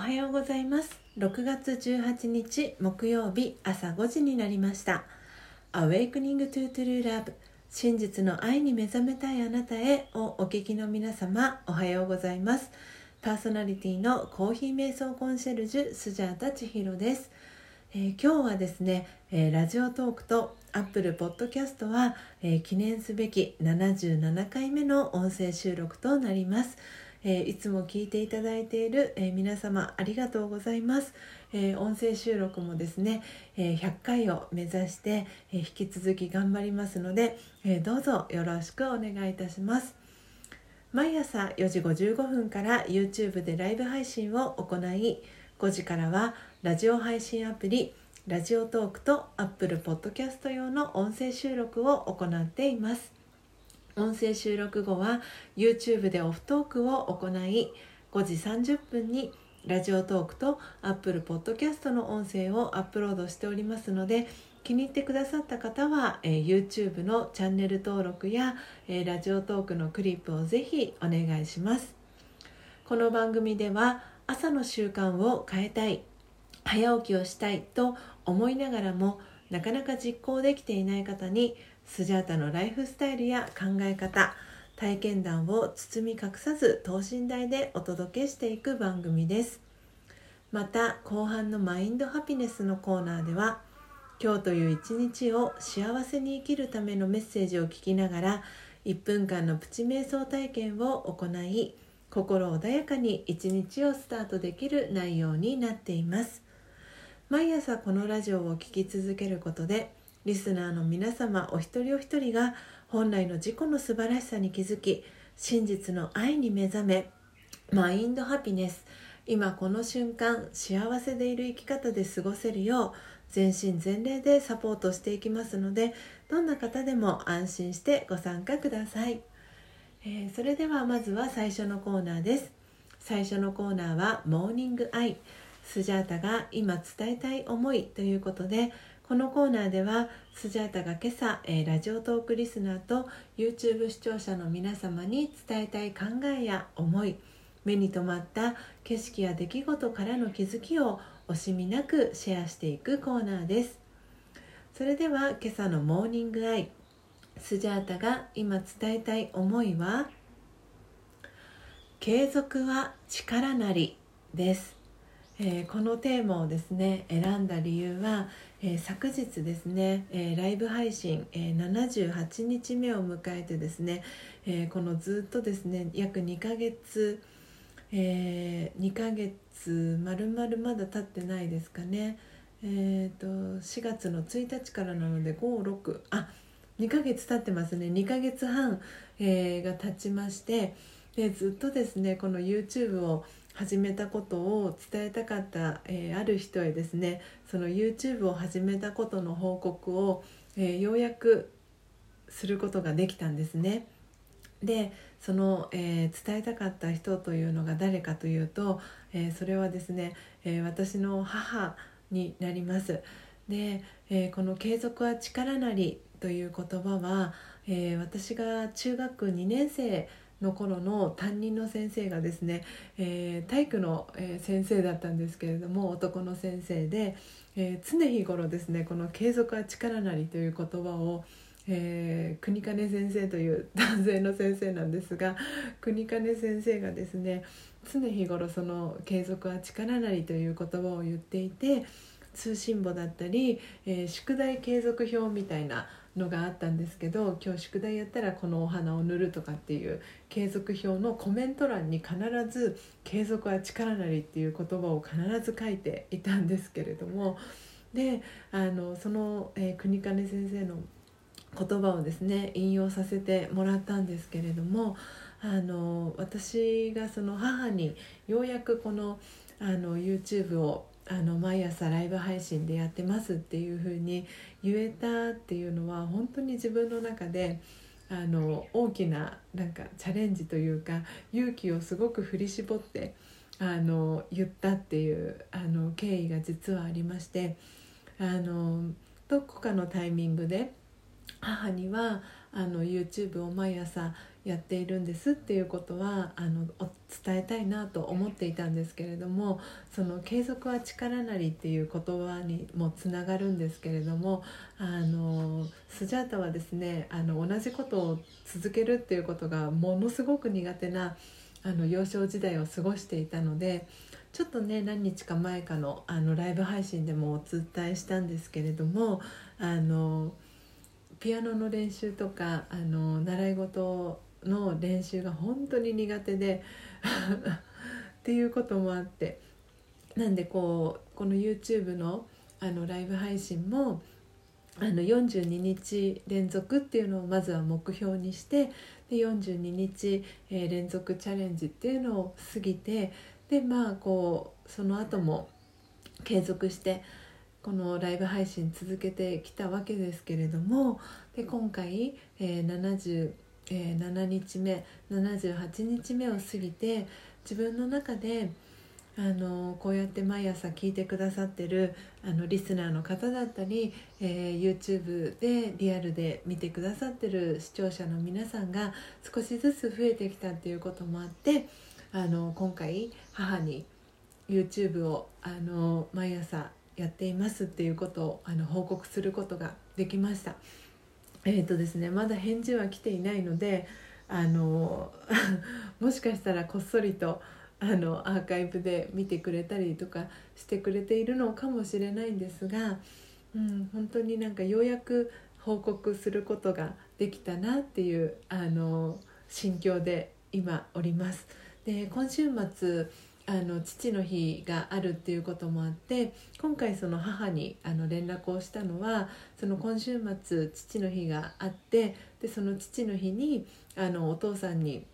はようございます。6月18日木曜日朝5時になりました。Awakening to True Love 真実の愛に目覚めたいあなたへをお聞きの皆様おはようございます。パーソナリティのコーヒー瞑想コンシェルジュスジャータ千尋です、えー、今日はですね、えー、ラジオトークとアップルポッドキャストは、えー、記念すべき77回目の音声収録となります。えー、いつも聞いていただいている、えー、皆様ありがとうございます、えー、音声収録もですね、え100回を目指して、え引き続き頑張りますので、えどうぞよろしくお願いいたします。毎朝4時55分から YouTube でライブ配信を行い5時からはラジオ配信アプリラジオトークと Apple Podcast 用の音声収録を行っています。音声収録後は YouTube でオフトークを行い5時30分にラジオトークと Apple Podcast の音声をアップロードしておりますので気に入ってくださった方は、えー、YouTube のチャンネル登録や、えー、ラジオトークのクリップをぜひお願いします。この番組では朝の習慣を変えたい早起きをしたいと思いながらもなかなか実行できていない方にスジャータのライフスタイルや考え方体験談を包み隠さず等身大でお届けしていく番組です。また後半のマインドハピネスのコーナーでは今日という一日を幸せに生きるためのメッセージを聞きながら1分間のプチ瞑想体験を行い心穏やかに一日をスタートできる内容になっています。毎朝このラジオを聴き続けることでリスナーの皆様お一人お一人が本来の自己の素晴らしさに気づき真実の愛に目覚めマインドハピネス。今この瞬間幸せでいる生き方で過ごせるよう全身全霊でサポートしていきますのでどんな方でも安心してご参加ください、えー、それではまずは最初のコーナーです。最初のコーナーは「モーニングアイ」スジャータが今伝えたい思いということでこのコーナーではスジャータが今朝、えー、ラジオトークリスナーと YouTube 視聴者の皆様に伝えたい考えや思い目に留まった景色や出来事からの気づきを惜しみなくシェアしていくコーナーです。それでは今朝のモーニングアイスジャータが今伝えたい思いは継続は力なりです、えー、このテーマをですね選んだ理由はえー、昨日ですね、えー、ライブ配信、え、78日目を迎えてですね、えこのずっとですね約2ヶ月、え2ヶ月まるまるまだ経ってないですかね。えーと、4月の1日からなので56あ2ヶ月経ってますね。2ヶ月半、えが経ちましてでずっとですねこの YouTube を始めたことを伝えたかった、えー、ある人へですねその YouTube を始めたことの報告を、えー、ようやくすることができたんですね。でその、えー、伝えたかった人というのが誰かというと、えそれはですね、え私の母になります。で、えこの「継続は力なり」という言葉は、え私が中学2年生の頃の担任の先生がですね、えー、体育の、先生だったんですけれども男の先生で、えー、常日頃ですねこの「継続は力なり」という言葉をえー、国金先生という 男性の先生なんですが国金先生がですね常日頃その「継続は力なり」という言葉を言っていて通信簿だったり、えー、宿題継続表みたいなのがあったんですけど今日宿題やったらこのお花を塗るとかっていう継続表のコメント欄に必ず「継続は力なり」っていう言葉を必ず書いていたんですけれどもであのその、えー、国金先生の言葉をですね引用させてもらったんですけれどもあの私がその母にようやくこのあの YouTube をあの毎朝ライブ配信でやってますっていう風に言えたっていうのは本当に自分の中であの大きななんかチャレンジというか勇気をすごく振り絞ってあの言ったっていうあの経緯が実はありましてあのどこかのタイミングで母にはあの YouTube を毎朝やっているんですっていうことはあの伝えたいなと思っていたんですけれどもその継続は力なりっていう言葉にもつながるんですけれどもあのスジャータはですねあの同じことを続けるっていうことがものすごく苦手なあの幼少時代を過ごしていたのでちょっとね何日か前かのあのライブ配信でもお伝えしたんですけれどもあのピアノの練習とかあの習い事の練習が本当に苦手で っていうこともあってなんでこうこの YouTube のあのライブ配信もあの42日連続っていうのをまずは目標にしてで42日、えー、連続チャレンジっていうのを過ぎてでまあこうその後も継続してこのライブ配信続けてきたわけですけれどもで今回、えー、77日目78日目を過ぎて自分の中であのこうやって毎朝聞いてくださってるあのリスナーの方だったり、えー、YouTube でリアルで見てくださってる視聴者の皆さんが少しずつ増えてきたっていうこともあってあの今回母に YouTube をあの毎朝やっていますっていうことをあの報告することができました。えーとですね、まだ返事は来ていないのであの もしかしたらこっそりとあのアーカイブで見てくれたりとかしてくれているのかもしれないんですが、うん、本当になんかようやく報告することができたなっていうあの心境で今おります。で今週末あの父の日があるっていうこともあって今回その母にあの連絡をしたのはその今週末父の日があってでその父の日にあのお父さんに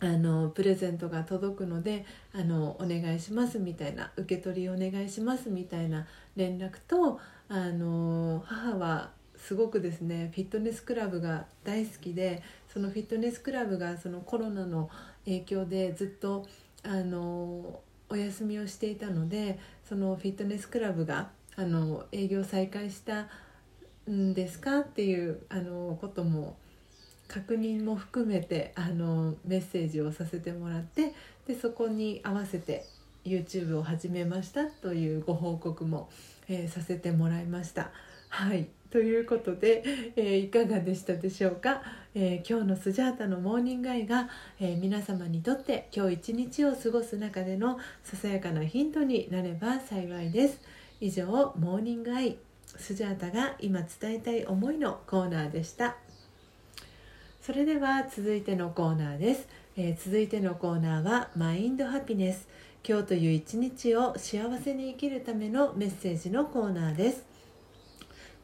あのプレゼントが届くのであのお願いしますみたいな受け取りお願いしますみたいな連絡とあの母はすごくですねフィットネスクラブが大好きでそのフィットネスクラブがそのコロナの影響でずっとあのお休みをしていたのでそのフィットネスクラブがあの営業再開したんですか？っていうあのことも確認も含めてあのメッセージをさせてもらってでそこに合わせて YouTube を始めましたというご報告も、えー、させてもらいました。はいということで、えー、いかがでしたでしょうか、えー、今日のスジャータのモーニングアイが、えー、皆様にとって今日一日を過ごす中でのささやかなヒントになれば幸いです。以上モーニングアイスジャータが今伝えたい思いのコーナーでした。それでは続いてのコーナーです、え続いてのコーナーはマインドハピネス。今日という一日を幸せに生きるためのメッセージのコーナーです。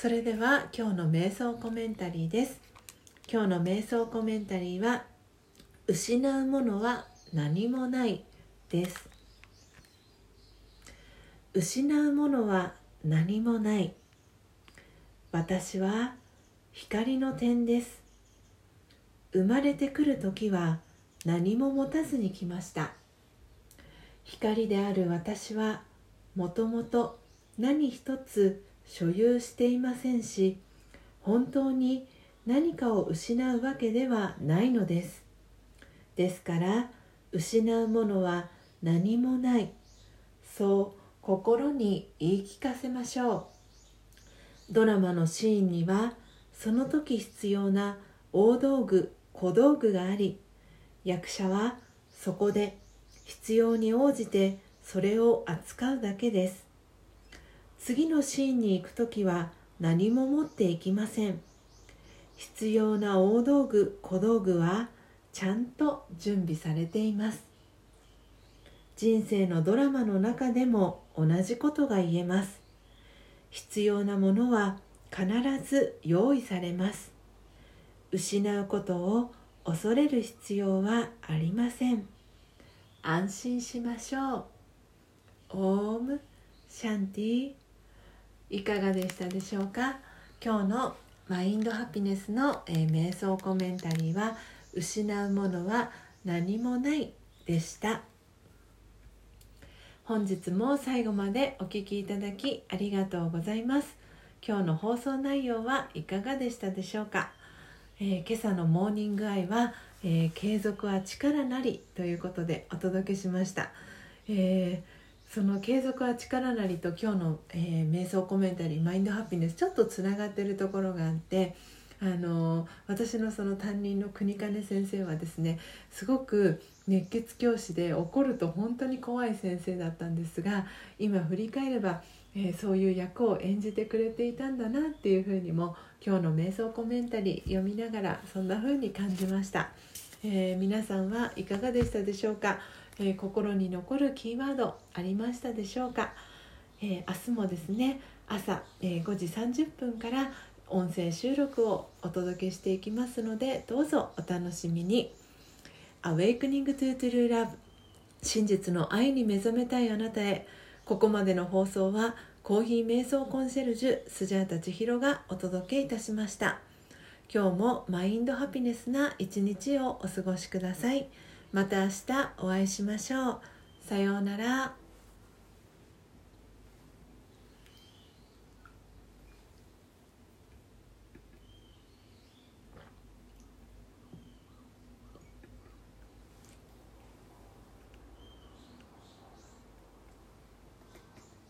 それでは今日の瞑想コメンタリーです。今日の瞑想コメンタリーは失うものは何もないです。失うものは何もない。私は光の点です。生まれてくる時は何も持たずに来ました。光である私はもともと何一つ所有していませんし本当に何かを失うわけではないのです。ですから失うものは何もない。そう心に言い聞かせましょう。ドラマのシーンにはその時必要な大道具小道具があり役者はそこで必要に応じてそれを扱うだけです。次のシーンに行く時は何も持っていきません。必要な大道具小道具はちゃんと準備されています。人生のドラマの中でも同じことが言えます。必要なものは必ず用意されます。失うことを恐れる必要はありません。安心しましょう。オームシャンティ。いかがでしたでしょうか？今日のマインドハピネスの、えー、瞑想コメンタリーは失うものは何もないでした。本日も最後までお聴きいただきありがとうございます。今日の放送内容はいかがでしたでしょうか、えー、今朝のモーニングアイは、えー、継続は力なりということでお届けしました、えーその継続は力なりと今日の、えー、瞑想コメンタリーマインドハピネスちょっとつながってるところがあってあの私のその担任の国金先生はですねすごく熱血教師で怒ると本当に怖い先生だったんですが今振り返れば、えー、そういう役を演じてくれていたんだなっていうふうにも今日の瞑想コメンタリー読みながらそんな風に感じました、えー、皆さんはいかがでしたでしょうか？えー、心に残るキーワードありましたでしょうか、えー、明日もですね朝、えー、5時30分から音声収録をお届けしていきますのでどうぞお楽しみに。Awakening to True Love 真実の愛に目覚めたいあなたへ。ここまでの放送はコーヒー瞑想コンシェルジュスジャータ千尋がお届けいたしました。今日もマインドハピネスな一日をお過ごしください。また明日お会いしましょう。さようなら。